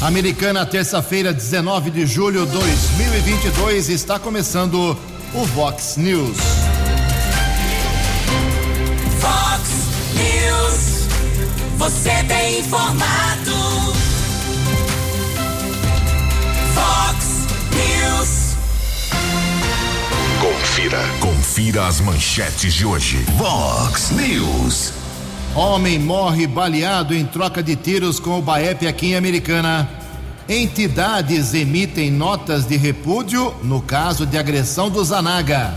Americana, terça-feira, 19 de julho de 2022, está começando o Vox News. Vox News. Você tem informado. Vox News. Confira, confira as manchetes de hoje. Vox News. Homem morre baleado em troca de tiros com o Baep aqui em Americana. Entidades emitem notas de repúdio no caso de agressão do Zanaga.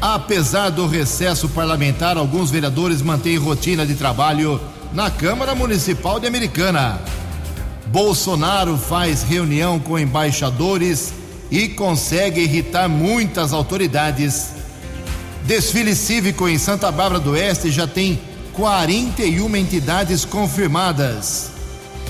Apesar do recesso parlamentar, alguns vereadores mantêm rotina de trabalho na Câmara Municipal de Americana. Bolsonaro faz reunião com embaixadores e consegue irritar muitas autoridades. Desfile cívico em Santa Bárbara do Oeste já tem 41 entidades confirmadas.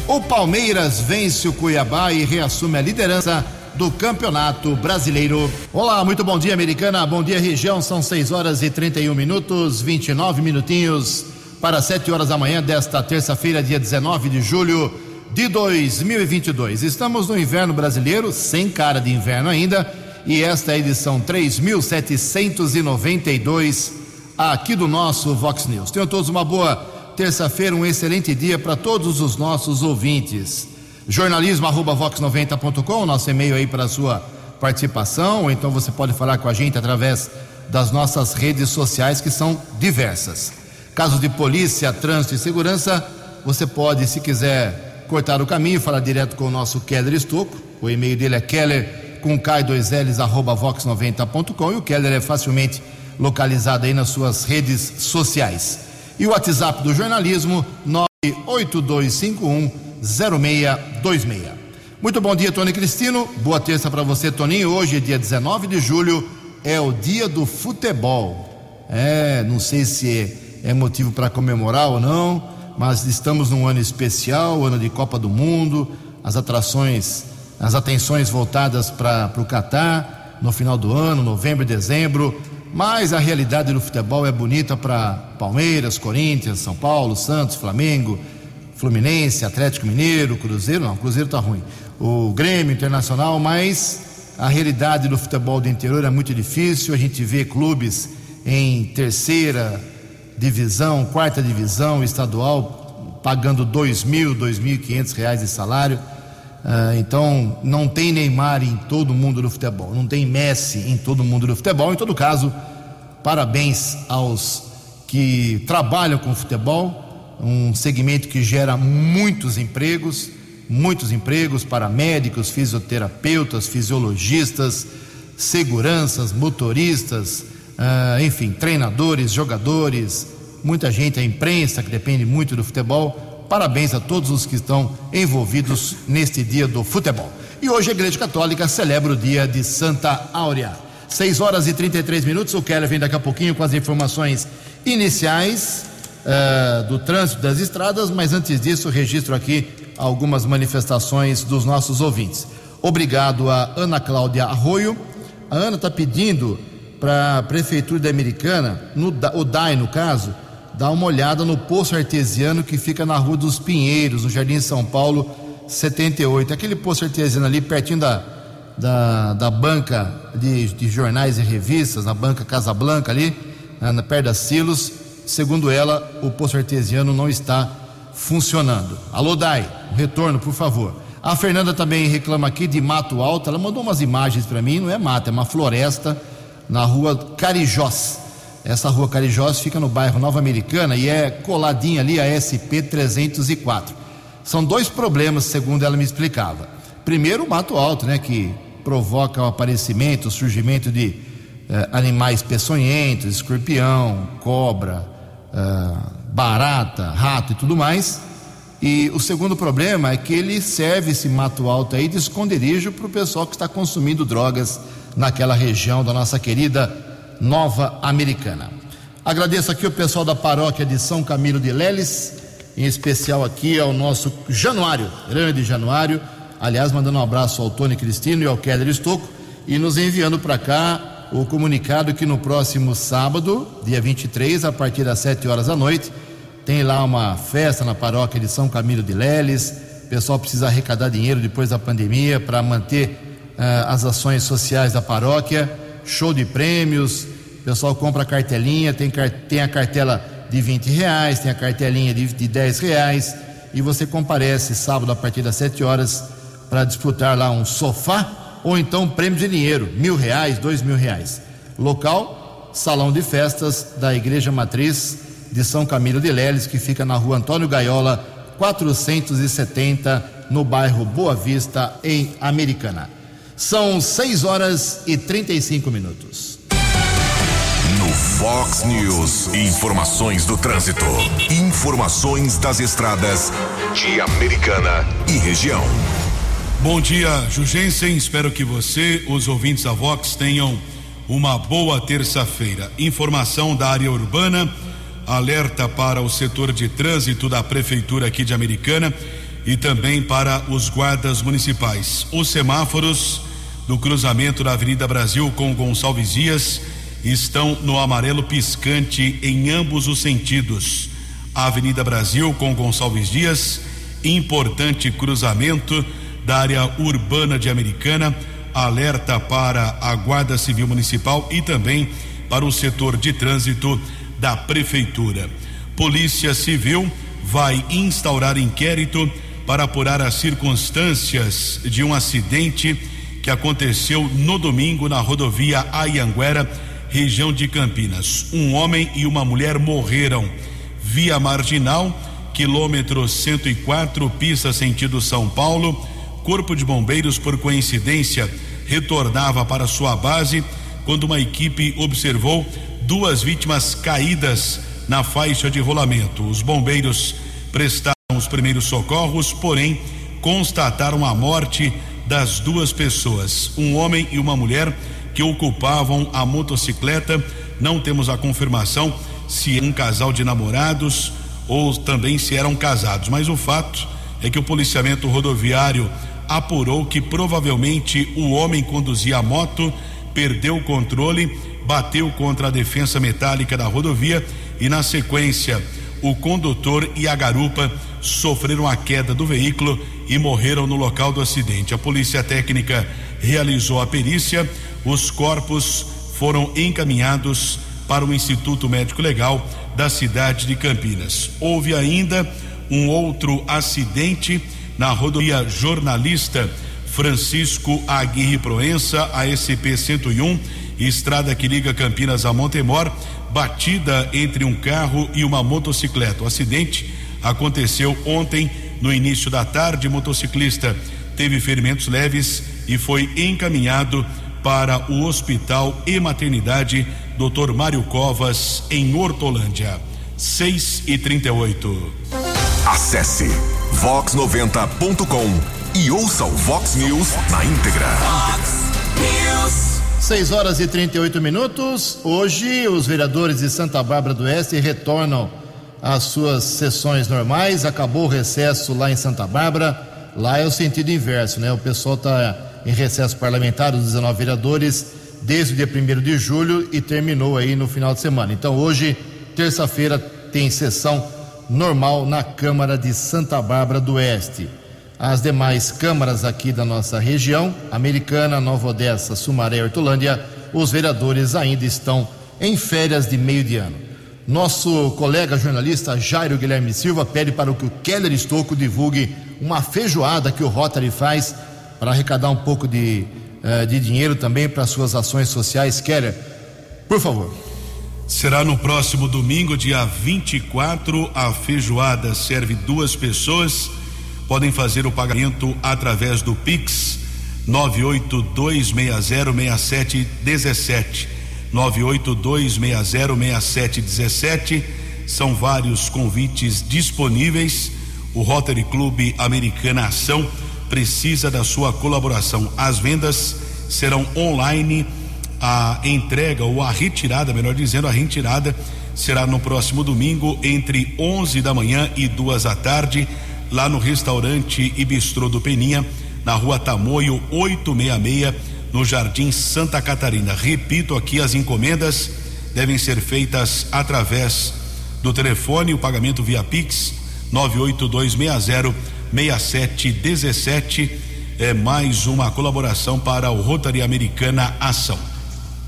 O Palmeiras vence o Cuiabá e reassume a liderança do Campeonato Brasileiro. Olá, muito bom dia, Americana. Bom dia, região. São 6 horas e 31 minutos, 29 minutinhos para 7 horas da manhã desta terça-feira, dia 19 de julho de 2022. Estamos no inverno brasileiro, sem cara de inverno ainda, e esta é a edição 3792 aqui do nosso Vox News. Tenham todos uma boa terça-feira, um excelente dia para todos os nossos ouvintes. Jornalismo@vox90.com, nosso e-mail aí para sua participação, ou então você pode falar com a gente através das nossas redes sociais que são diversas. Casos de polícia, trânsito e segurança, você pode, se quiser, cortar o caminho, falar direto com o nosso Keller Estocco. O e-mail dele é keller com k2ls arroba vox90.com e o Keller é facilmente localizado aí nas suas redes sociais. E o WhatsApp do jornalismo 982510626. Muito bom dia, Tony Cristino. Boa terça para você, Toninho. Hoje é dia 19 de julho, é o dia do futebol. É, não sei se é, é motivo para comemorar ou não, mas estamos num ano especial, ano de Copa do Mundo, as atrações, as atenções voltadas para o Catar no final do ano, novembro e dezembro. Mas a realidade do futebol é bonita para Palmeiras, Corinthians, São Paulo, Santos, Flamengo, Fluminense, Atlético Mineiro, Cruzeiro, não, Cruzeiro está ruim. O Grêmio Internacional, mas a realidade do futebol do interior é muito difícil. A gente vê clubes em terceira divisão, quarta divisão estadual, pagando dois mil, dois mil e quinhentos reais de salário. Uh, então, não tem Neymar em todo mundo do futebol, não tem Messi em todo mundo do futebol. Em todo caso, parabéns aos que trabalham com futebol, um segmento que gera muitos empregos, muitos empregos para médicos, fisioterapeutas, fisiologistas, seguranças, motoristas, uh, enfim, treinadores, jogadores, muita gente, a imprensa que depende muito do futebol Parabéns a todos os que estão envolvidos neste dia do futebol. E hoje a Igreja Católica celebra o dia de Santa Áurea. 6 horas e 33 minutos. O Keller vem daqui a pouquinho com as informações iniciais uh, do trânsito das estradas, mas antes disso, registro aqui algumas manifestações dos nossos ouvintes. Obrigado a Ana Cláudia Arroio. A Ana está pedindo para a Prefeitura da Americana, no, o DAI no caso, dá uma olhada no poço artesiano que fica na Rua dos Pinheiros, no Jardim São Paulo 78. Aquele poço artesiano ali pertinho da, da, da banca de, de jornais e revistas, na banca Casa Blanca ali, na, perto das Silos. Segundo ela, o poço artesiano não está funcionando. Alô, Dai, retorno, por favor. A Fernanda também reclama aqui de Mato Alto. Ela mandou umas imagens para mim, não é mato, é uma floresta na rua Carijós. Essa rua Carijós fica no bairro Nova Americana e é coladinha ali a SP 304. São dois problemas, segundo ela me explicava. Primeiro, o mato alto, né, que provoca o aparecimento, o surgimento de eh, animais peçonhentos, escorpião, cobra, eh, barata, rato e tudo mais. E o segundo problema é que ele serve esse mato alto aí de esconderijo para o pessoal que está consumindo drogas naquela região da nossa querida Nova Americana. Agradeço aqui o pessoal da paróquia de São Camilo de Leles, em especial aqui ao nosso Januário, grande Januário, aliás, mandando um abraço ao Tony Cristino e ao Keller Estocco, e nos enviando para cá o comunicado que no próximo sábado, dia 23, a partir das 7 horas da noite, tem lá uma festa na paróquia de São Camilo de Leles, pessoal precisa arrecadar dinheiro depois da pandemia para manter uh, as ações sociais da paróquia. Show de prêmios, o pessoal compra cartelinha, tem, tem a cartela de 20 reais, tem a cartelinha de, de 10 reais, e você comparece sábado a partir das 7 horas para disputar lá um sofá ou então um prêmio de dinheiro, mil reais, dois mil reais. Local, salão de festas da Igreja Matriz de São Camilo de Leles, que fica na rua Antônio Gaiola, 470, no bairro Boa Vista, em Americana. São 6 horas e 35 minutos. No Fox News, informações do trânsito. Informações das estradas de Americana e região. Bom dia, Jugensen. Espero que você, os ouvintes da Vox, tenham uma boa terça-feira. Informação da área urbana, alerta para o setor de trânsito da Prefeitura aqui de Americana e também para os guardas municipais. Os semáforos do cruzamento da Avenida Brasil com Gonçalves Dias estão no amarelo piscante em ambos os sentidos. A Avenida Brasil com Gonçalves Dias, importante cruzamento da área urbana de Americana, alerta para a Guarda Civil Municipal e também para o setor de trânsito da Prefeitura. Polícia Civil vai instaurar inquérito para apurar as circunstâncias de um acidente que aconteceu no domingo na rodovia Ayanguera, região de Campinas. Um homem e uma mulher morreram. Via marginal, quilômetro 104, pista sentido São Paulo. Corpo de Bombeiros, por coincidência, retornava para sua base quando uma equipe observou duas vítimas caídas na faixa de rolamento. Os bombeiros prestaram os primeiros socorros, porém constataram a morte das duas pessoas, um homem e uma mulher que ocupavam a motocicleta. Não temos a confirmação se é um casal de namorados ou também se eram casados, mas o fato é que o policiamento rodoviário apurou que provavelmente o homem conduzia a moto, perdeu o controle, bateu contra a defensa metálica da rodovia e, na sequência, o condutor e a garupa sofreram a queda do veículo e morreram no local do acidente. A polícia técnica realizou a perícia, os corpos foram encaminhados para o Instituto Médico Legal da cidade de Campinas. Houve ainda um outro acidente na rodovia Jornalista Francisco Aguirre Proença, a SP 101, estrada que liga Campinas a Montemor, batida entre um carro e uma motocicleta. O acidente aconteceu ontem no início da tarde. Motociclista teve ferimentos leves e foi encaminhado para o Hospital e Maternidade Dr. Mário Covas, em Hortolândia. 6 e 38. Acesse vox90.com e ouça o Vox News na íntegra. Fox News. 6 horas e 38 minutos. Hoje, os vereadores de Santa Bárbara do Oeste retornam às suas sessões normais. Acabou o recesso lá em Santa Bárbara. Lá é o sentido inverso, né? O pessoal está em recesso parlamentar, os 19 vereadores, desde o dia 1 de julho e terminou aí no final de semana. Então, hoje, terça-feira, tem sessão normal na Câmara de Santa Bárbara do Oeste. As demais câmaras aqui da nossa região, Americana, Nova Odessa, Sumaré e Hortolândia, os vereadores ainda estão em férias de meio de ano. Nosso colega jornalista Jairo Guilherme Silva pede para que o Keller Estocco divulgue uma feijoada que o Rotary faz para arrecadar um pouco de, uh, de dinheiro também para suas ações sociais. Keller, por favor. Será no próximo domingo, dia 24. A feijoada serve duas pessoas. Podem fazer o pagamento através do Pix 982606717. 982606717. São vários convites disponíveis. O Rotary Clube Americana Ação precisa da sua colaboração. As vendas serão online a entrega ou a retirada, melhor dizendo, a retirada será no próximo domingo entre 11 da manhã e duas da tarde, lá no restaurante e bistrô do Peninha, na rua Tamoio 866, no Jardim Santa Catarina. Repito aqui, as encomendas devem ser feitas através do telefone, o pagamento via Pix 98260 6717. É mais uma colaboração para o Rotary Americana Ação.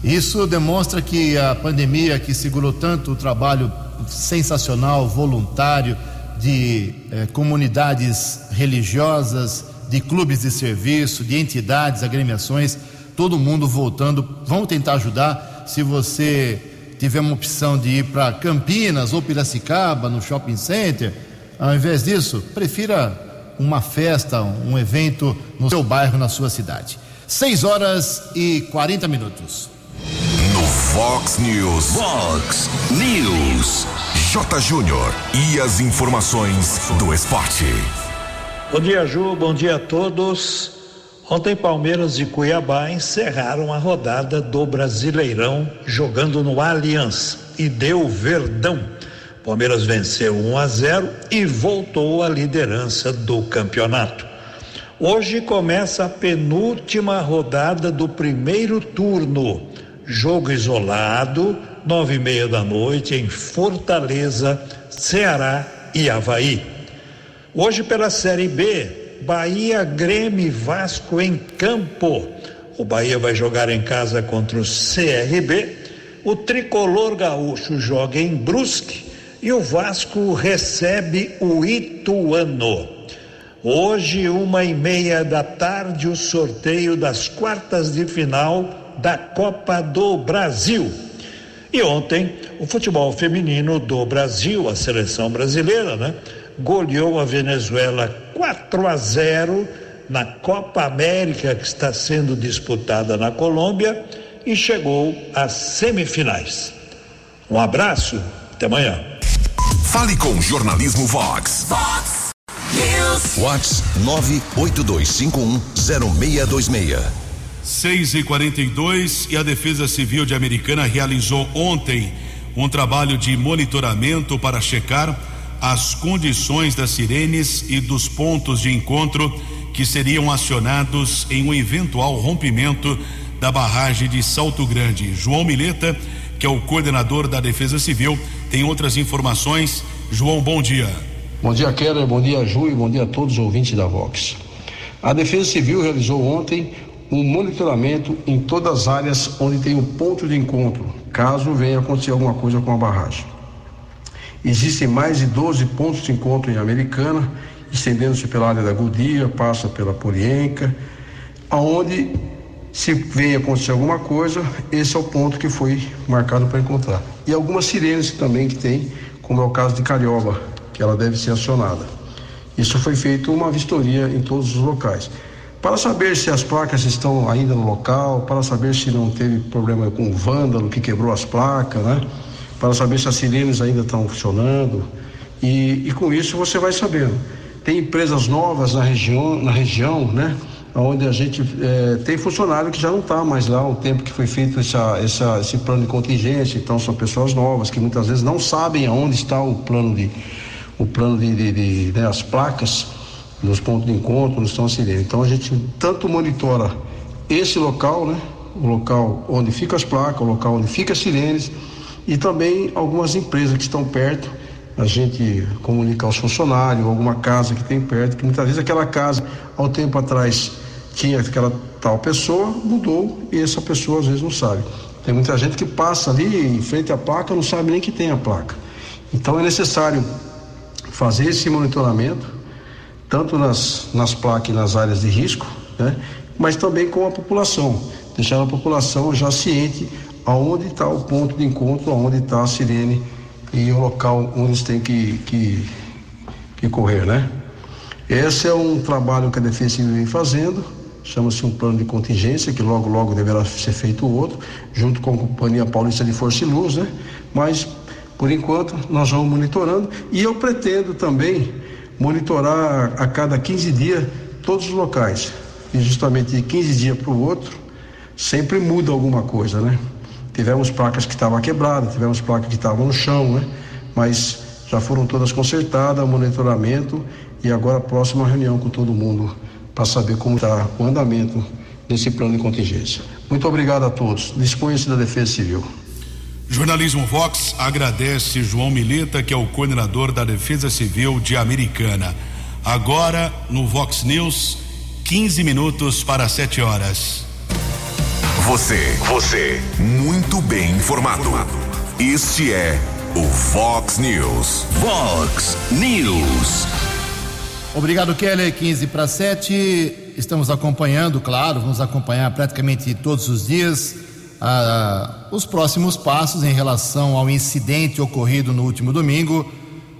Isso demonstra que a pandemia que segurou tanto o trabalho sensacional, voluntário, de eh, comunidades religiosas, de clubes de serviço, de entidades, agremiações, todo mundo voltando. Vamos tentar ajudar. Se você tiver uma opção de ir para Campinas ou Piracicaba, no shopping center, ao invés disso, prefira uma festa, um evento no seu bairro, na sua cidade. 6 horas e 40 minutos. No Fox News. Fox News. J. Júnior. E as informações do esporte. Bom dia, Ju. Bom dia a todos. Ontem, Palmeiras e Cuiabá encerraram a rodada do Brasileirão jogando no Allianz e deu verdão. Palmeiras venceu 1 a 0 e voltou à liderança do campeonato. Hoje começa a penúltima rodada do primeiro turno. Jogo isolado, nove e meia da noite, em Fortaleza, Ceará e Havaí. Hoje, pela Série B, Bahia, Grêmio Vasco em campo. O Bahia vai jogar em casa contra o CRB. O tricolor gaúcho joga em Brusque e o Vasco recebe o Ituano. Hoje, uma e meia da tarde, o sorteio das quartas de final da Copa do Brasil. E ontem, o futebol feminino do Brasil, a seleção brasileira, né? Goleou a Venezuela 4 a 0 na Copa América que está sendo disputada na Colômbia e chegou às semifinais. Um abraço, até amanhã. Fale com o Jornalismo Vox. Fox News. Vox 982510626. 6 e 42 e a Defesa Civil de Americana realizou ontem um trabalho de monitoramento para checar as condições das sirenes e dos pontos de encontro que seriam acionados em um eventual rompimento da barragem de Salto Grande. João Mileta, que é o coordenador da Defesa Civil, tem outras informações. João, bom dia. Bom dia, Keller, bom dia, Ju, e bom dia a todos os ouvintes da Vox. A Defesa Civil realizou ontem um monitoramento em todas as áreas onde tem um ponto de encontro, caso venha acontecer alguma coisa com a barragem. Existem mais de 12 pontos de encontro em Americana, estendendo-se pela área da Godia, passa pela Polienca, aonde se venha acontecer alguma coisa, esse é o ponto que foi marcado para encontrar. E algumas sirenes também que tem, como é o caso de Carioba, que ela deve ser acionada. Isso foi feito uma vistoria em todos os locais. Para saber se as placas estão ainda no local, para saber se não teve problema com o vândalo que quebrou as placas, né? Para saber se as sirenes ainda estão funcionando. E, e com isso você vai sabendo. Tem empresas novas na região, na região, né? Onde a gente é, tem funcionário que já não está mais lá, o tempo que foi feito essa, essa, esse plano de contingência, então são pessoas novas que muitas vezes não sabem aonde está o plano de o plano de, de, de né, as placas nos pontos de encontro, onde estão as sirenes. Então a gente tanto monitora esse local, né? O local onde fica as placas, o local onde fica as sirenes, e também algumas empresas que estão perto. A gente comunica aos funcionários, alguma casa que tem perto, que muitas vezes aquela casa, ao tempo atrás, tinha aquela tal pessoa, mudou e essa pessoa às vezes não sabe. Tem muita gente que passa ali em frente à placa, não sabe nem que tem a placa. Então é necessário fazer esse monitoramento, tanto nas, nas placas e nas áreas de risco, né? mas também com a população, deixar a população já ciente aonde está o ponto de encontro, aonde está a sirene e o local onde eles que, que, que correr, né? Esse é um trabalho que a Defesa Civil vem fazendo, chama-se um plano de contingência, que logo, logo deverá ser feito outro, junto com a Companhia Paulista de Força e Luz, né? Mas, por enquanto, nós vamos monitorando e eu pretendo também monitorar a cada 15 dias todos os locais. E justamente de 15 dias para o outro, sempre muda alguma coisa, né? Tivemos placas que estavam quebradas, tivemos placas que estavam no chão, né? Mas já foram todas consertadas, monitoramento e agora a próxima reunião com todo mundo para saber como está o andamento desse plano de contingência. Muito obrigado a todos. Disponha-se da Defesa Civil. Jornalismo Vox agradece João Mileta, que é o coordenador da Defesa Civil de Americana. Agora no Vox News, 15 minutos para 7 horas. Você, você, muito bem informado. Este é o Vox News. Vox News. Obrigado, Keller. 15 para 7. Estamos acompanhando, claro, vamos acompanhar praticamente todos os dias ah, os próximos passos em relação ao incidente ocorrido no último domingo.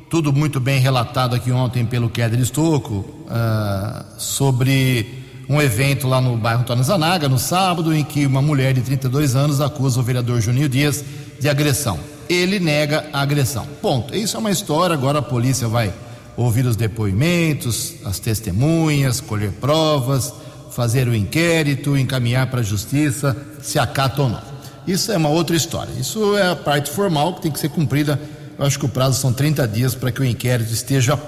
Tudo muito bem relatado aqui ontem pelo Keller Estocco ah, sobre um evento lá no bairro Antônio Zanaga, no sábado, em que uma mulher de 32 anos acusa o vereador Juninho Dias de agressão. Ele nega a agressão. Ponto. Isso é uma história, agora a polícia vai ouvir os depoimentos, as testemunhas, colher provas, fazer o inquérito, encaminhar para a justiça se acata ou não. Isso é uma outra história. Isso é a parte formal que tem que ser cumprida. Eu acho que o prazo são 30 dias para que o inquérito esteja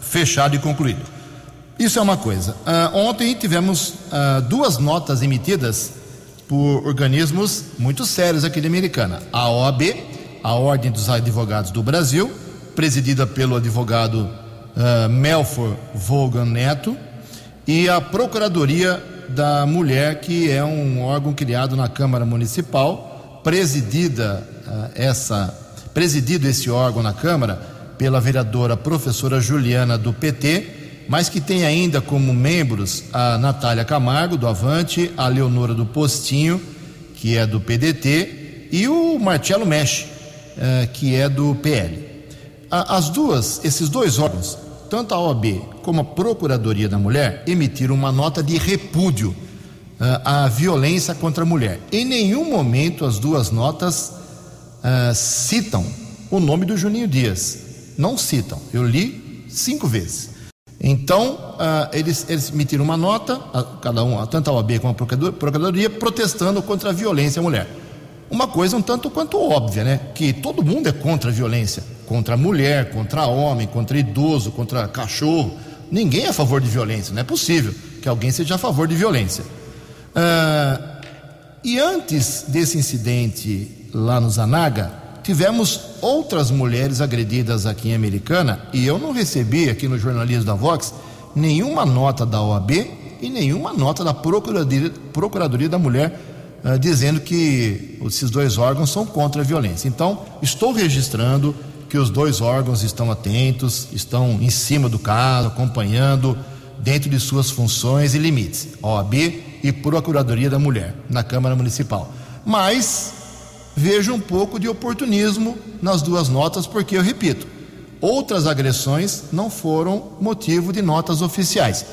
fechado e concluído. Isso é uma coisa. Uh, ontem tivemos uh, duas notas emitidas por organismos muito sérios aqui de Americana. A OAB, a Ordem dos Advogados do Brasil, presidida pelo advogado uh, Melfor Vogan Neto, e a Procuradoria da Mulher, que é um órgão criado na Câmara Municipal, presidida essa presidido esse órgão na Câmara pela vereadora professora Juliana do PT mas que tem ainda como membros a Natália Camargo, do Avante, a Leonora do Postinho, que é do PDT, e o Marcelo Mexe, eh, que é do PL. As duas, esses dois órgãos, tanto a OAB como a Procuradoria da Mulher, emitiram uma nota de repúdio eh, à violência contra a mulher. Em nenhum momento as duas notas uh, citam o nome do Juninho Dias. Não citam. Eu li cinco vezes. Então, uh, eles, eles emitiram uma nota, uh, cada um, tanto a OAB como a Procuradoria, protestando contra a violência à mulher. Uma coisa um tanto quanto óbvia, né? Que todo mundo é contra a violência. Contra a mulher, contra homem, contra idoso, contra cachorro. Ninguém é a favor de violência. Não é possível que alguém seja a favor de violência. Uh, e antes desse incidente lá no Zanaga, tivemos outras mulheres agredidas aqui em Americana e eu não recebi aqui no jornalismo da Vox nenhuma nota da OAB e nenhuma nota da Procuradoria, Procuradoria da Mulher uh, dizendo que esses dois órgãos são contra a violência. Então, estou registrando que os dois órgãos estão atentos, estão em cima do caso, acompanhando dentro de suas funções e limites, OAB e Procuradoria da Mulher, na Câmara Municipal. Mas vejo um pouco de oportunismo nas duas notas, porque eu repito, outras agressões não foram motivo de notas oficiais.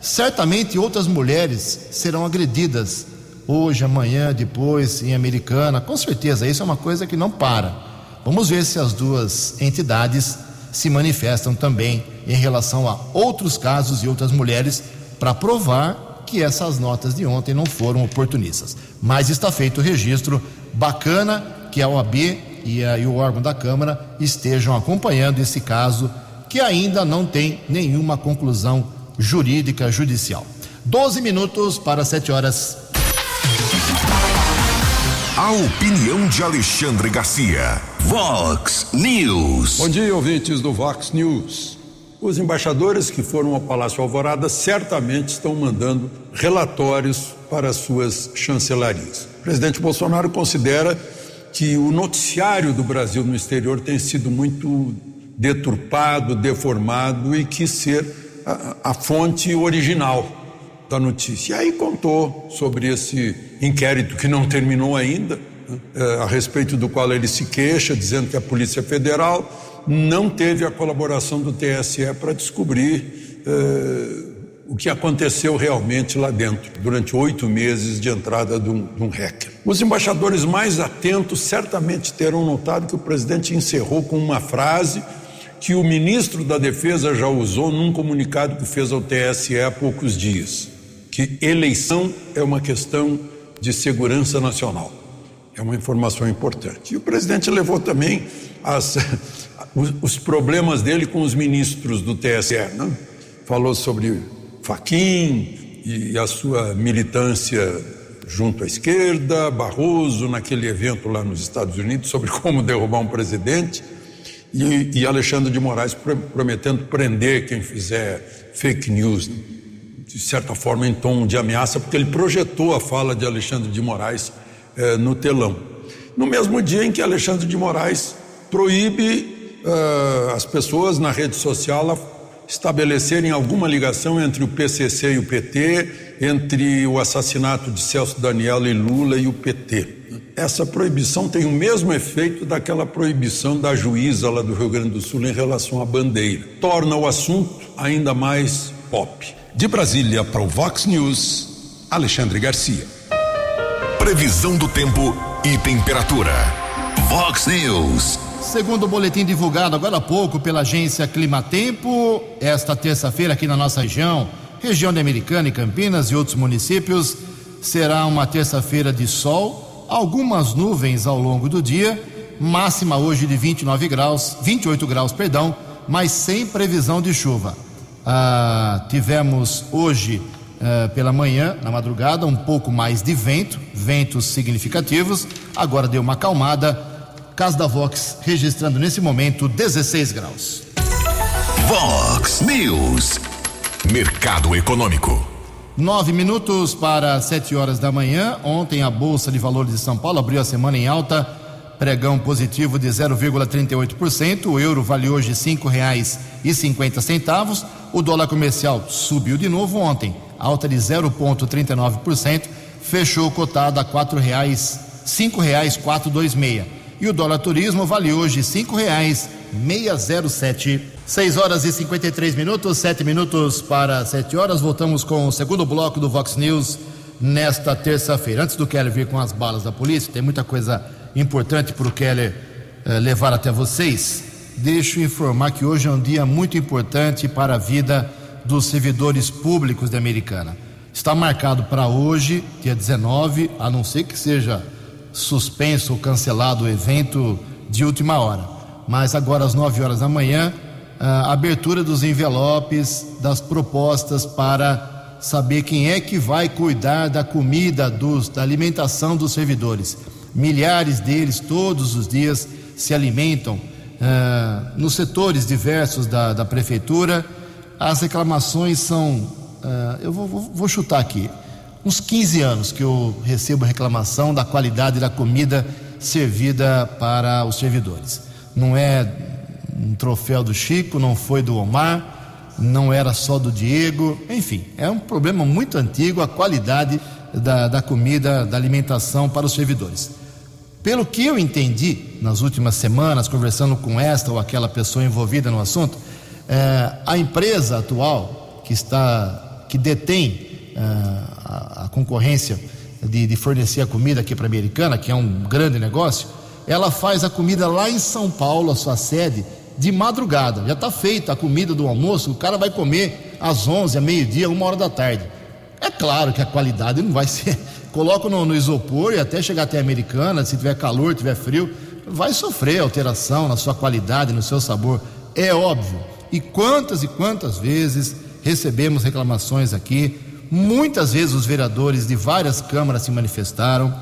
Certamente outras mulheres serão agredidas hoje, amanhã, depois, em Americana, com certeza, isso é uma coisa que não para. Vamos ver se as duas entidades se manifestam também em relação a outros casos e outras mulheres para provar que essas notas de ontem não foram oportunistas. Mas está feito o registro bacana que a OAB e, a, e o órgão da Câmara estejam acompanhando esse caso que ainda não tem nenhuma conclusão jurídica judicial. 12 minutos para 7 horas. A opinião de Alexandre Garcia. Vox News. Bom dia, ouvintes do Vox News. Os embaixadores que foram ao Palácio Alvorada certamente estão mandando relatórios para suas chancelarias. Presidente Bolsonaro considera que o noticiário do Brasil no exterior tem sido muito deturpado, deformado e quis ser a, a fonte original da notícia. E aí contou sobre esse inquérito que não terminou ainda, né, a respeito do qual ele se queixa, dizendo que a Polícia Federal não teve a colaboração do TSE para descobrir eh, o que aconteceu realmente lá dentro, durante oito meses de entrada de um, de um hacker. Os embaixadores mais atentos certamente terão notado que o presidente encerrou com uma frase que o ministro da Defesa já usou num comunicado que fez ao TSE há poucos dias, que eleição é uma questão de segurança nacional. É uma informação importante. E o presidente levou também as, os, os problemas dele com os ministros do TSE. Né? Falou sobre Faquim e a sua militância junto à esquerda, Barroso naquele evento lá nos Estados Unidos sobre como derrubar um presidente e, e Alexandre de Moraes prometendo prender quem fizer fake news, de certa forma em tom de ameaça, porque ele projetou a fala de Alexandre de Moraes eh, no telão. No mesmo dia em que Alexandre de Moraes proíbe uh, as pessoas na rede social estabelecerem alguma ligação entre o PCC e o PT, entre o assassinato de Celso Daniel e Lula e o PT essa proibição tem o mesmo efeito daquela proibição da juíza lá do Rio Grande do Sul em relação à bandeira. Torna o assunto ainda mais pop. De Brasília para o Vox News, Alexandre Garcia. Previsão do tempo e temperatura. Vox News. Segundo o boletim divulgado agora há pouco pela agência Climatempo, esta terça-feira aqui na nossa região, região de Americana e Campinas e outros municípios, será uma terça-feira de sol algumas nuvens ao longo do dia, máxima hoje de 29 graus, 28 graus, perdão, mas sem previsão de chuva. Ah, tivemos hoje ah, pela manhã, na madrugada, um pouco mais de vento, ventos significativos. Agora deu uma acalmada. Casa da Vox registrando nesse momento 16 graus. Vox News. Mercado Econômico. Nove minutos para sete horas da manhã. Ontem a Bolsa de Valores de São Paulo abriu a semana em alta, pregão positivo de 0,38%. O euro vale hoje cinco reais e cinquenta centavos. O dólar comercial subiu de novo ontem, alta de 0,39%. Fechou cotado a quatro reais, cinco reais quatro dois meia. E o dólar turismo vale hoje cinco reais meia zero sete 6 horas e 53 minutos, 7 minutos para 7 horas. Voltamos com o segundo bloco do Vox News nesta terça-feira. Antes do Keller vir com as balas da polícia, tem muita coisa importante para o Keller eh, levar até vocês. Deixo informar que hoje é um dia muito importante para a vida dos servidores públicos da Americana. Está marcado para hoje, dia 19, a não ser que seja suspenso ou cancelado o evento de última hora. Mas agora às 9 horas da manhã a abertura dos envelopes, das propostas para saber quem é que vai cuidar da comida, dos, da alimentação dos servidores. Milhares deles todos os dias se alimentam uh, nos setores diversos da, da, prefeitura. As reclamações são, uh, eu vou, vou, chutar aqui, uns 15 anos que eu recebo reclamação da qualidade da comida servida para os servidores. Não é um troféu do Chico, não foi do Omar, não era só do Diego, enfim, é um problema muito antigo a qualidade da, da comida, da alimentação para os servidores. Pelo que eu entendi nas últimas semanas, conversando com esta ou aquela pessoa envolvida no assunto, é, a empresa atual que está, que detém a, a, concorrência de, de fornecer a comida aqui para a Americana, que é um grande negócio, ela faz a comida lá em São Paulo, a sua sede, de madrugada. Já está feita a comida do almoço, o cara vai comer às 11, a meio-dia, uma hora da tarde. É claro que a qualidade não vai ser. Coloca no, no isopor e até chegar até a americana, se tiver calor, tiver frio, vai sofrer alteração na sua qualidade, no seu sabor. É óbvio. E quantas e quantas vezes recebemos reclamações aqui, muitas vezes os vereadores de várias câmaras se manifestaram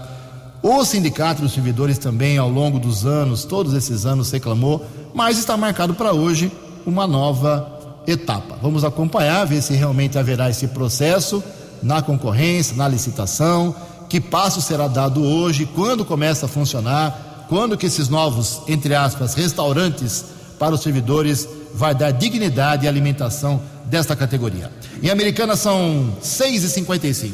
o Sindicato dos Servidores também, ao longo dos anos, todos esses anos, reclamou, mas está marcado para hoje uma nova etapa. Vamos acompanhar, ver se realmente haverá esse processo na concorrência, na licitação, que passo será dado hoje, quando começa a funcionar, quando que esses novos, entre aspas, restaurantes para os servidores vai dar dignidade e alimentação desta categoria. Em Americana são 6h55.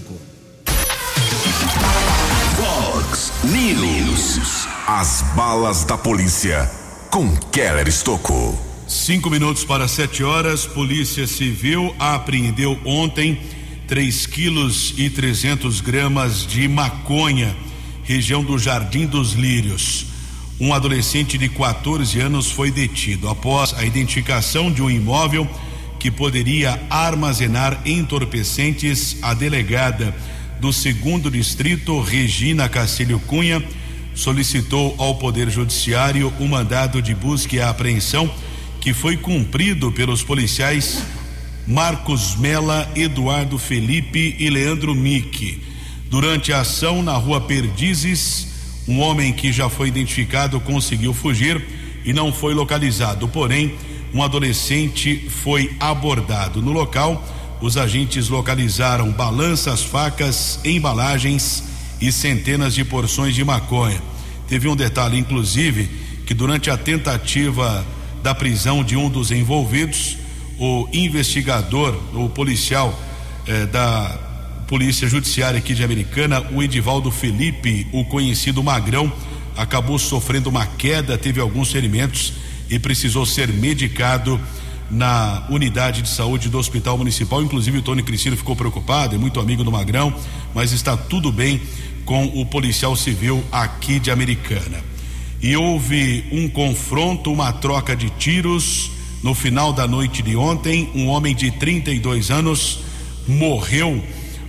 News. As balas da polícia com Keller Estocou. Cinco minutos para sete horas. Polícia Civil apreendeu ontem 3 quilos e 300 gramas de maconha, região do Jardim dos Lírios. Um adolescente de 14 anos foi detido após a identificação de um imóvel que poderia armazenar entorpecentes. A delegada do segundo distrito, Regina Cacilho Cunha, solicitou ao Poder Judiciário o mandado de busca e apreensão que foi cumprido pelos policiais Marcos Mela, Eduardo Felipe e Leandro Mick. Durante a ação na rua Perdizes, um homem que já foi identificado conseguiu fugir e não foi localizado. Porém, um adolescente foi abordado. No local, os agentes localizaram balanças, facas, embalagens e centenas de porções de maconha. Teve um detalhe, inclusive, que durante a tentativa da prisão de um dos envolvidos, o investigador, o policial eh, da Polícia Judiciária aqui de Americana, o Edivaldo Felipe, o conhecido Magrão, acabou sofrendo uma queda, teve alguns ferimentos e precisou ser medicado na unidade de saúde do Hospital Municipal. Inclusive, o Tony Cristino ficou preocupado, é muito amigo do Magrão, mas está tudo bem com o policial civil aqui de Americana. E houve um confronto, uma troca de tiros. No final da noite de ontem, um homem de 32 anos morreu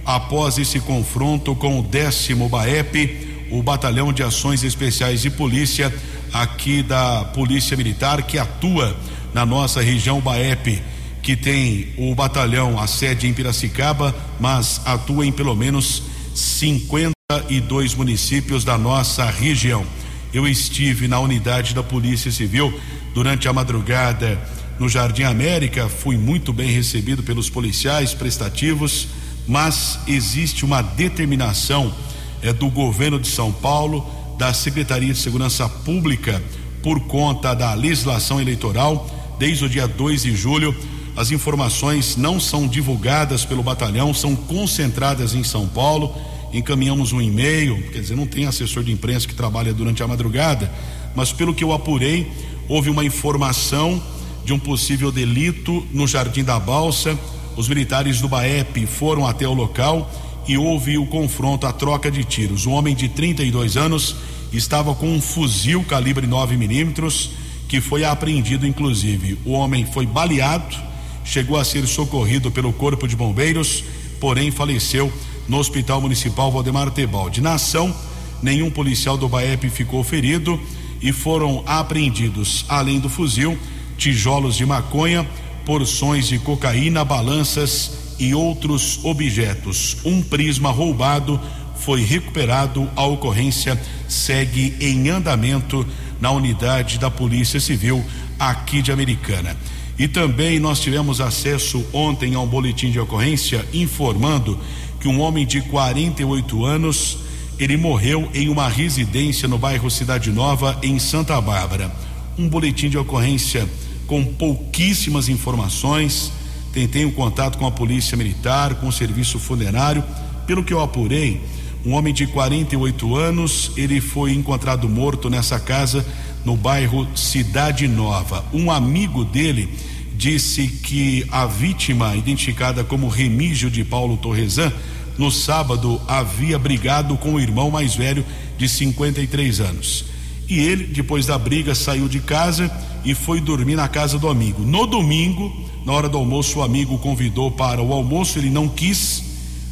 após esse confronto com o décimo BAEP o Batalhão de Ações Especiais de Polícia aqui da Polícia Militar que atua na nossa região Baep, que tem o batalhão, a sede em Piracicaba, mas atua em pelo menos 52 municípios da nossa região. Eu estive na unidade da Polícia Civil durante a madrugada no Jardim América, fui muito bem recebido pelos policiais prestativos, mas existe uma determinação é do governo de São Paulo, da Secretaria de Segurança Pública, por conta da legislação eleitoral, desde o dia 2 de julho. As informações não são divulgadas pelo batalhão, são concentradas em São Paulo. Encaminhamos um e-mail, quer dizer, não tem assessor de imprensa que trabalha durante a madrugada, mas pelo que eu apurei, houve uma informação de um possível delito no Jardim da Balsa. Os militares do BAEP foram até o local e houve o confronto, a troca de tiros. Um homem de 32 anos estava com um fuzil calibre 9 milímetros que foi apreendido, inclusive. O homem foi baleado, chegou a ser socorrido pelo Corpo de Bombeiros, porém faleceu no Hospital Municipal Valdemar Tebaldi. Na ação, nenhum policial do BAEP ficou ferido e foram apreendidos, além do fuzil, tijolos de maconha, porções de cocaína, balanças e outros objetos. Um prisma roubado foi recuperado. A ocorrência segue em andamento na unidade da Polícia Civil aqui de Americana. E também nós tivemos acesso ontem a um boletim de ocorrência informando que um homem de 48 anos ele morreu em uma residência no bairro Cidade Nova em Santa Bárbara. Um boletim de ocorrência com pouquíssimas informações tentei um contato com a polícia militar, com o serviço funerário. Pelo que eu apurei, um homem de 48 anos, ele foi encontrado morto nessa casa no bairro Cidade Nova. Um amigo dele disse que a vítima, identificada como Remígio de Paulo Torresan, no sábado havia brigado com o irmão mais velho de 53 anos. E ele, depois da briga, saiu de casa e foi dormir na casa do amigo. No domingo, na hora do almoço, o amigo convidou para o almoço, ele não quis,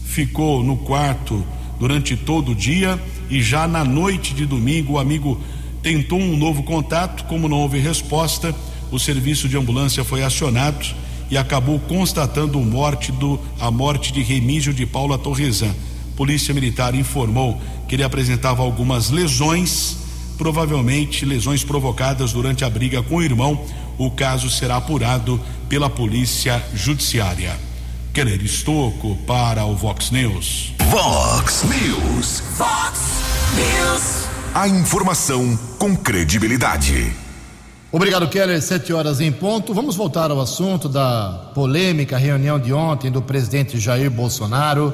ficou no quarto durante todo o dia e já na noite de domingo o amigo tentou um novo contato, como não houve resposta, o serviço de ambulância foi acionado e acabou constatando a morte do a morte de Remígio de Paula Torresan. Polícia Militar informou que ele apresentava algumas lesões, provavelmente lesões provocadas durante a briga com o irmão. O caso será apurado pela Polícia Judiciária. Keller Estocco para o Vox News. Vox News. Vox News. A informação com credibilidade. Obrigado, Keller. Sete horas em ponto. Vamos voltar ao assunto da polêmica reunião de ontem do presidente Jair Bolsonaro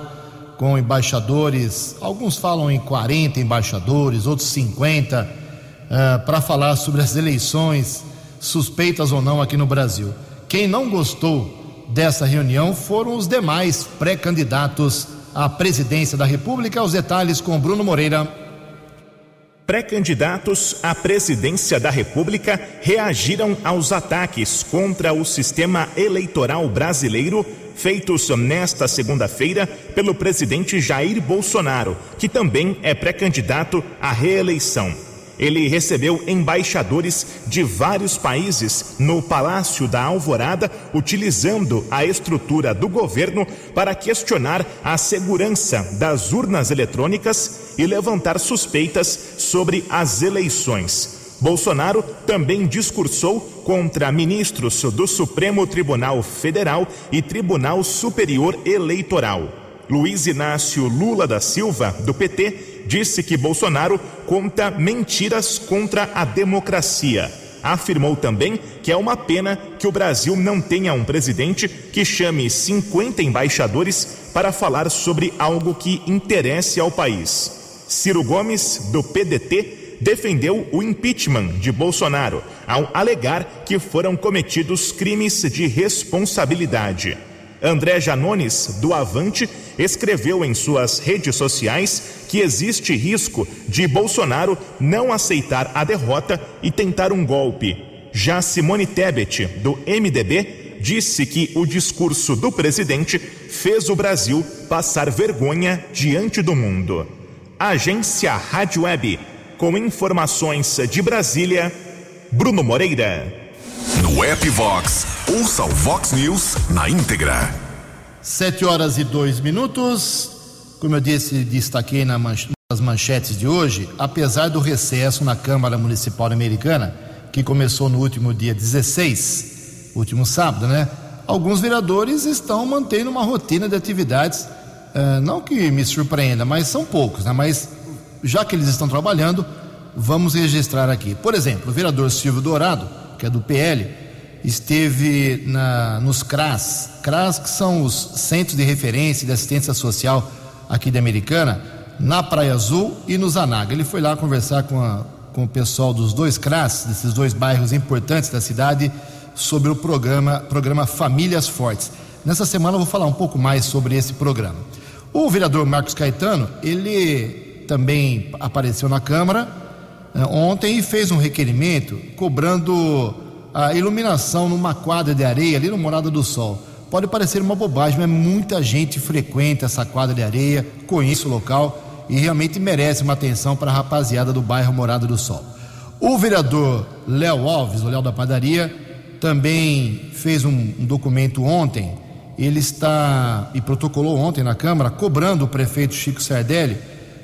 com embaixadores. Alguns falam em 40 embaixadores, outros 50, uh, para falar sobre as eleições, suspeitas ou não, aqui no Brasil. Quem não gostou dessa reunião foram os demais pré-candidatos à presidência da República. Os detalhes com Bruno Moreira. Pré-candidatos à presidência da República reagiram aos ataques contra o sistema eleitoral brasileiro feitos nesta segunda-feira pelo presidente Jair Bolsonaro, que também é pré-candidato à reeleição ele recebeu embaixadores de vários países no Palácio da Alvorada, utilizando a estrutura do governo para questionar a segurança das urnas eletrônicas e levantar suspeitas sobre as eleições. Bolsonaro também discursou contra ministros do Supremo Tribunal Federal e Tribunal Superior Eleitoral. Luiz Inácio Lula da Silva, do PT, disse que Bolsonaro conta mentiras contra a democracia. Afirmou também que é uma pena que o Brasil não tenha um presidente que chame 50 embaixadores para falar sobre algo que interesse ao país. Ciro Gomes, do PDT, defendeu o impeachment de Bolsonaro ao alegar que foram cometidos crimes de responsabilidade. André Janones, do Avante, escreveu em suas redes sociais que existe risco de Bolsonaro não aceitar a derrota e tentar um golpe. Já Simone Tebet, do MDB, disse que o discurso do presidente fez o Brasil passar vergonha diante do mundo. Agência Rádio Web, com informações de Brasília, Bruno Moreira. No app Vox, ouça o Vox News na íntegra. Sete horas e dois minutos. Como eu disse, destaquei nas manchetes de hoje, apesar do recesso na Câmara Municipal Americana, que começou no último dia 16, último sábado, né? Alguns vereadores estão mantendo uma rotina de atividades, uh, não que me surpreenda, mas são poucos, né? Mas já que eles estão trabalhando, vamos registrar aqui. Por exemplo, o vereador Silvio Dourado, que é do PL, esteve na, nos CRAS, CRAS que são os Centros de Referência de Assistência Social aqui de Americana, na Praia Azul e no Zanaga. Ele foi lá conversar com, a, com o pessoal dos dois CRAS, desses dois bairros importantes da cidade, sobre o programa, programa Famílias Fortes. Nessa semana eu vou falar um pouco mais sobre esse programa. O vereador Marcos Caetano, ele também apareceu na Câmara eh, ontem e fez um requerimento cobrando a iluminação numa quadra de areia ali no Morada do Sol. Pode parecer uma bobagem, mas muita gente frequenta essa quadra de areia, conhece o local e realmente merece uma atenção para a rapaziada do bairro Morada do Sol. O vereador Léo Alves, o Léo da Padaria, também fez um, um documento ontem. Ele está e protocolou ontem na Câmara, cobrando o prefeito Chico Sardelli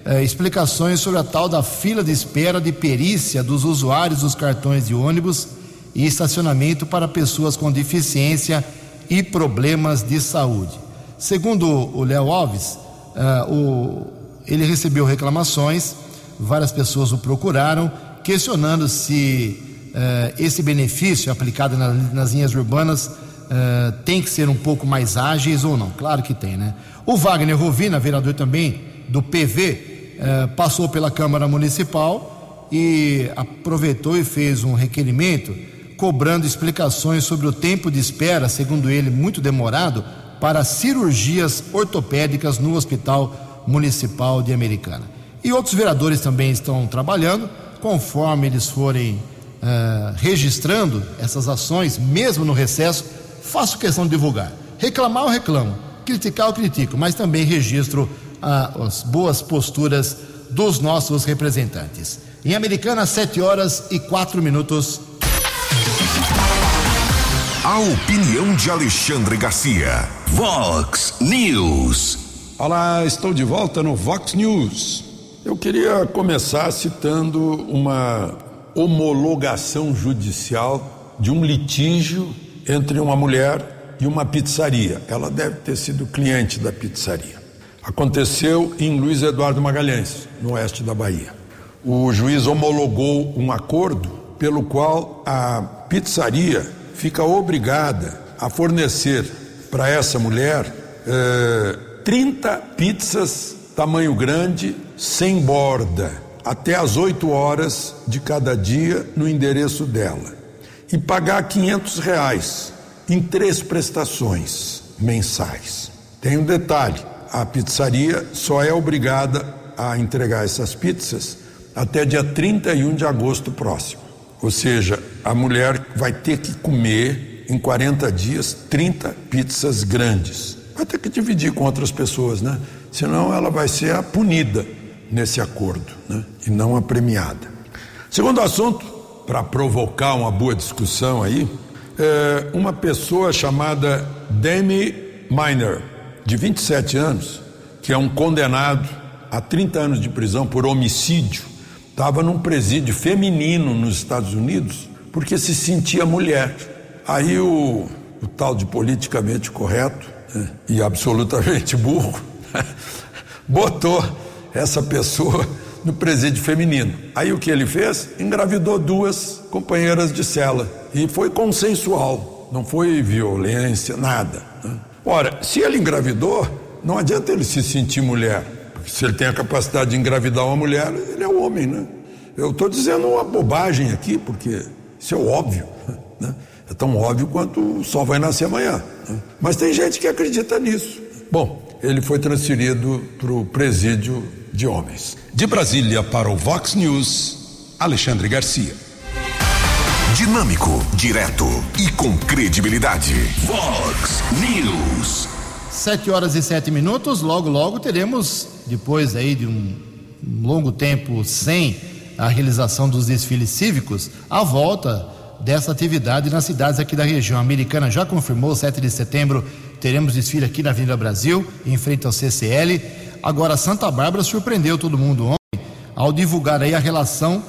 eh, explicações sobre a tal da fila de espera de perícia dos usuários dos cartões de ônibus e estacionamento para pessoas com deficiência e problemas de saúde. Segundo o Léo Alves, uh, o, ele recebeu reclamações, várias pessoas o procuraram, questionando se uh, esse benefício aplicado na, nas linhas urbanas uh, tem que ser um pouco mais ágeis ou não. Claro que tem, né? O Wagner Rovina, vereador também do PV, passou pela Câmara Municipal e aproveitou e fez um requerimento cobrando explicações sobre o tempo de espera, segundo ele, muito demorado, para cirurgias ortopédicas no Hospital Municipal de Americana. E outros vereadores também estão trabalhando, conforme eles forem uh, registrando essas ações, mesmo no recesso, faço questão de divulgar. Reclamar, eu reclamo. Criticar, eu critico, mas também registro uh, as boas posturas dos nossos representantes. Em Americana, 7 horas e 4 minutos. A opinião de Alexandre Garcia. Vox News. Olá, estou de volta no Vox News. Eu queria começar citando uma homologação judicial de um litígio entre uma mulher e uma pizzaria. Ela deve ter sido cliente da pizzaria. Aconteceu em Luiz Eduardo Magalhães, no oeste da Bahia. O juiz homologou um acordo pelo qual a pizzaria fica obrigada a fornecer para essa mulher eh, 30 pizzas tamanho grande, sem borda, até às 8 horas de cada dia no endereço dela. E pagar 500 reais em três prestações mensais. Tem um detalhe: a pizzaria só é obrigada a entregar essas pizzas até dia 31 de agosto próximo. Ou seja, a mulher vai ter que comer em 40 dias 30 pizzas grandes. Vai ter que dividir com outras pessoas, né? Senão ela vai ser a punida nesse acordo, né? E não a premiada. Segundo assunto, para provocar uma boa discussão aí, é uma pessoa chamada Demi Miner, de 27 anos, que é um condenado a 30 anos de prisão por homicídio estava num presídio feminino nos Estados Unidos porque se sentia mulher. Aí o, o tal de politicamente correto né, e absolutamente burro botou essa pessoa no presídio feminino. Aí o que ele fez? Engravidou duas companheiras de cela e foi consensual, não foi violência, nada. Né? Ora, se ele engravidou, não adianta ele se sentir mulher, se ele tem a capacidade de engravidar uma mulher, ele é um homem, né? Eu estou dizendo uma bobagem aqui, porque isso é óbvio, né? É tão óbvio quanto o sol vai nascer amanhã. Né? Mas tem gente que acredita nisso. Bom, ele foi transferido para o presídio de homens. De Brasília para o Vox News, Alexandre Garcia. Dinâmico, direto e com credibilidade. Vox News. Sete horas e sete minutos. Logo, logo teremos, depois aí de um longo tempo sem a realização dos desfiles cívicos, a volta dessa atividade nas cidades aqui da região. A americana já confirmou, 7 de setembro teremos desfile aqui na Avenida Brasil, em frente ao CCL. Agora, Santa Bárbara surpreendeu todo mundo ontem ao divulgar aí a relação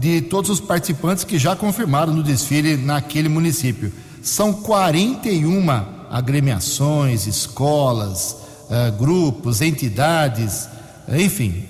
de todos os participantes que já confirmaram no desfile naquele município. São 41 agremiações, escolas, uh, grupos, entidades, enfim,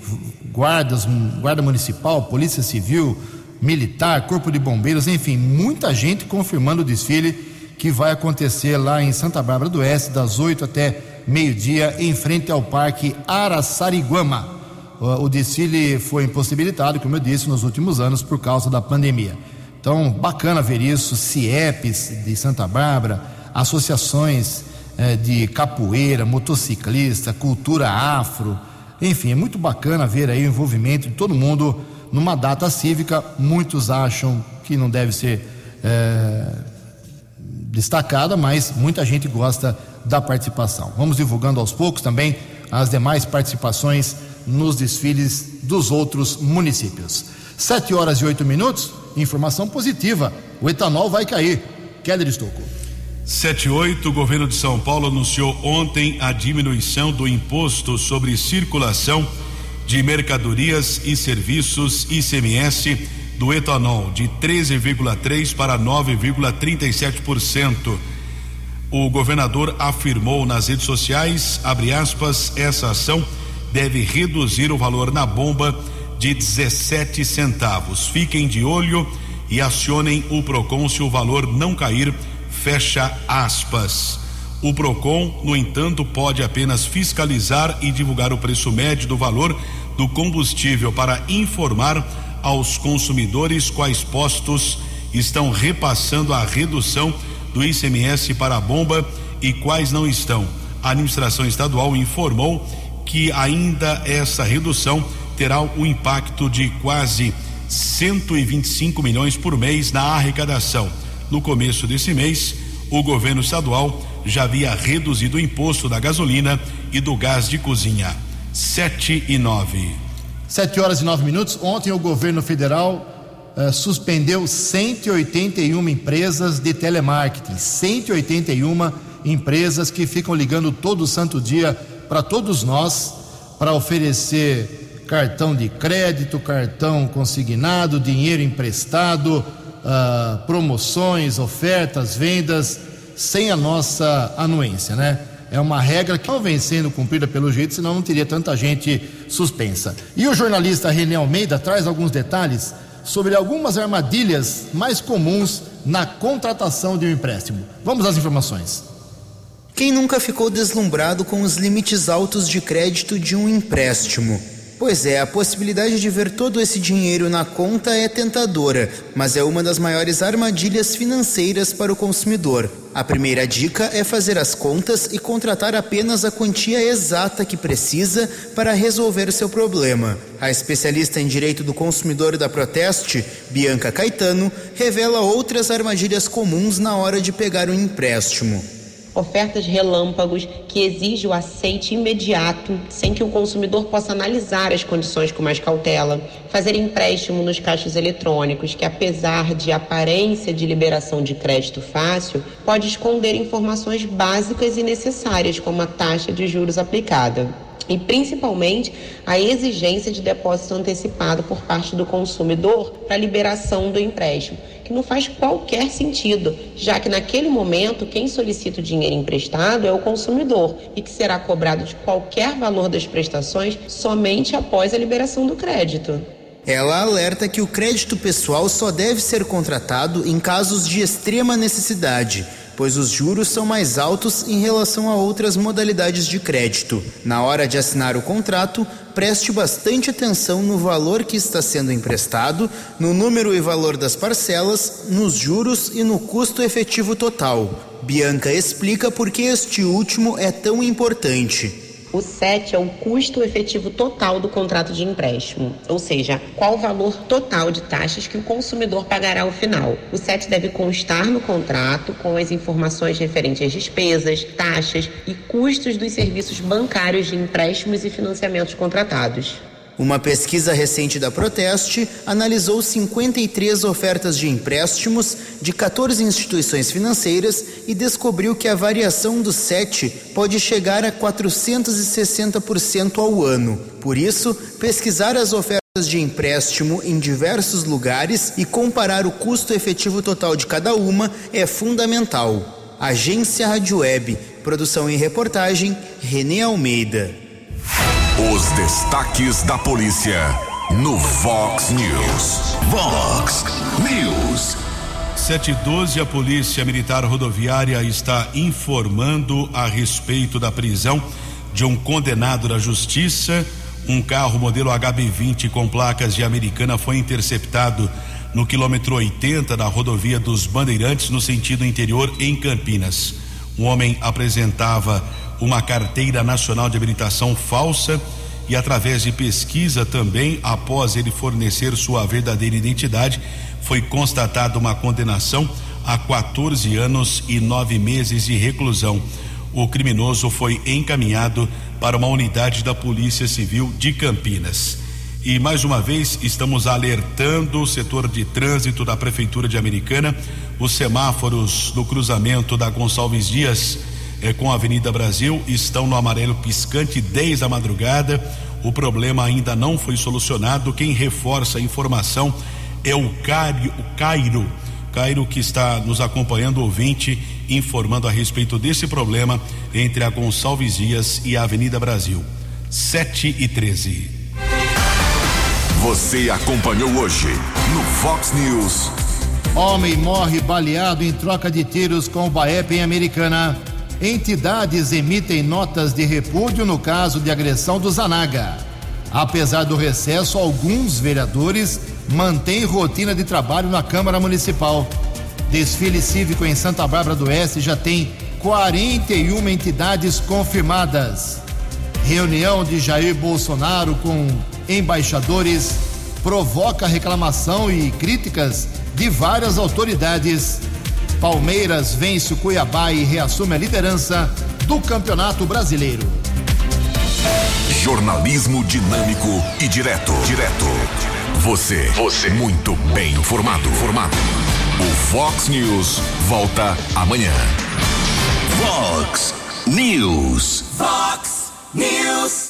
guardas, guarda municipal, polícia civil, militar, corpo de bombeiros, enfim, muita gente confirmando o desfile que vai acontecer lá em Santa Bárbara do Oeste, das 8 até meio-dia, em frente ao Parque Araçariguama. O desfile foi impossibilitado, como eu disse, nos últimos anos por causa da pandemia. Então, bacana ver isso, CIEPs de Santa Bárbara, associações eh, de capoeira, motociclista, cultura afro, enfim, é muito bacana ver aí o envolvimento de todo mundo numa data cívica. Muitos acham que não deve ser é, destacada, mas muita gente gosta da participação. Vamos divulgando aos poucos também as demais participações nos desfiles dos outros municípios. Sete horas e oito minutos, informação positiva: o etanol vai cair. Keller Estocco. 78, o governo de São Paulo anunciou ontem a diminuição do imposto sobre circulação de mercadorias e serviços ICMS do etanol de 13,3 para 9,37%. O governador afirmou nas redes sociais, aspas, essa ação deve reduzir o valor na bomba de 17 centavos. Fiquem de olho e acionem o Procon se o valor não cair Fecha aspas. O PROCON, no entanto, pode apenas fiscalizar e divulgar o preço médio do valor do combustível para informar aos consumidores quais postos estão repassando a redução do ICMS para a bomba e quais não estão. A administração estadual informou que ainda essa redução terá o impacto de quase 125 milhões por mês na arrecadação. No começo desse mês, o governo estadual já havia reduzido o imposto da gasolina e do gás de cozinha. Sete e nove. Sete horas e nove minutos. Ontem o governo federal uh, suspendeu 181 empresas de telemarketing. 181 empresas que ficam ligando todo santo dia para todos nós para oferecer cartão de crédito, cartão consignado, dinheiro emprestado uh, promoções, ofertas, vendas sem a nossa anuência, né? É uma regra que não vem sendo cumprida pelo jeito, senão não teria tanta gente suspensa. E o jornalista René Almeida traz alguns detalhes sobre algumas armadilhas mais comuns na contratação de um empréstimo. Vamos às informações. Quem nunca ficou deslumbrado com os limites altos de crédito de um empréstimo? Pois é, a possibilidade de ver todo esse dinheiro na conta é tentadora, mas é uma das maiores armadilhas financeiras para o consumidor. A primeira dica é fazer as contas e contratar apenas a quantia exata que precisa para resolver seu problema. A especialista em direito do consumidor da Proteste, Bianca Caetano, revela outras armadilhas comuns na hora de pegar um empréstimo ofertas relâmpagos que exigem o aceite imediato, sem que o consumidor possa analisar as condições com mais cautela, fazer empréstimo nos caixas eletrônicos, que apesar de aparência de liberação de crédito fácil, pode esconder informações básicas e necessárias, como a taxa de juros aplicada. E principalmente a exigência de depósito antecipado por parte do consumidor para liberação do empréstimo, que não faz qualquer sentido, já que naquele momento quem solicita o dinheiro emprestado é o consumidor e que será cobrado de qualquer valor das prestações somente após a liberação do crédito. Ela alerta que o crédito pessoal só deve ser contratado em casos de extrema necessidade pois os juros são mais altos em relação a outras modalidades de crédito. Na hora de assinar o contrato, preste bastante atenção no valor que está sendo emprestado, no número e valor das parcelas, nos juros e no custo efetivo total. Bianca explica por que este último é tão importante. O SET é o custo efetivo total do contrato de empréstimo, ou seja, qual o valor total de taxas que o consumidor pagará ao final. O SET deve constar no contrato com as informações referentes às despesas, taxas e custos dos serviços bancários de empréstimos e financiamentos contratados. Uma pesquisa recente da Proteste analisou 53 ofertas de empréstimos de 14 instituições financeiras e descobriu que a variação do SET pode chegar a 460% ao ano. Por isso, pesquisar as ofertas de empréstimo em diversos lugares e comparar o custo efetivo total de cada uma é fundamental. Agência Rádio Web, produção e reportagem, Renê Almeida. Os destaques da polícia no Vox News. Vox News. 712, a Polícia Militar Rodoviária está informando a respeito da prisão de um condenado da Justiça. Um carro modelo HB20 com placas de Americana foi interceptado no quilômetro 80 da rodovia dos Bandeirantes, no sentido interior, em Campinas. Um homem apresentava uma carteira nacional de habilitação falsa e através de pesquisa também, após ele fornecer sua verdadeira identidade, foi constatada uma condenação a 14 anos e nove meses de reclusão. O criminoso foi encaminhado para uma unidade da Polícia Civil de Campinas. E mais uma vez estamos alertando o setor de trânsito da Prefeitura de Americana, os semáforos do cruzamento da Gonçalves Dias é, com a Avenida Brasil estão no amarelo piscante desde a madrugada. O problema ainda não foi solucionado. Quem reforça a informação é o Cairo, o Cairo, Cairo que está nos acompanhando, ouvinte, informando a respeito desse problema entre a Gonçalves Dias e a Avenida Brasil. 7 e 13. Você acompanhou hoje no Fox News. Homem morre baleado em troca de tiros com o Baep em Americana. Entidades emitem notas de repúdio no caso de agressão do Zanaga. Apesar do recesso, alguns vereadores mantêm rotina de trabalho na Câmara Municipal. Desfile cívico em Santa Bárbara do Oeste já tem 41 entidades confirmadas. Reunião de Jair Bolsonaro com embaixadores provoca reclamação e críticas de várias autoridades. Palmeiras vence o Cuiabá e reassume a liderança do Campeonato Brasileiro. Jornalismo dinâmico e direto. Direto. Você. Você. Muito bem informado. Formado. O Fox News volta amanhã. Fox News. Fox News.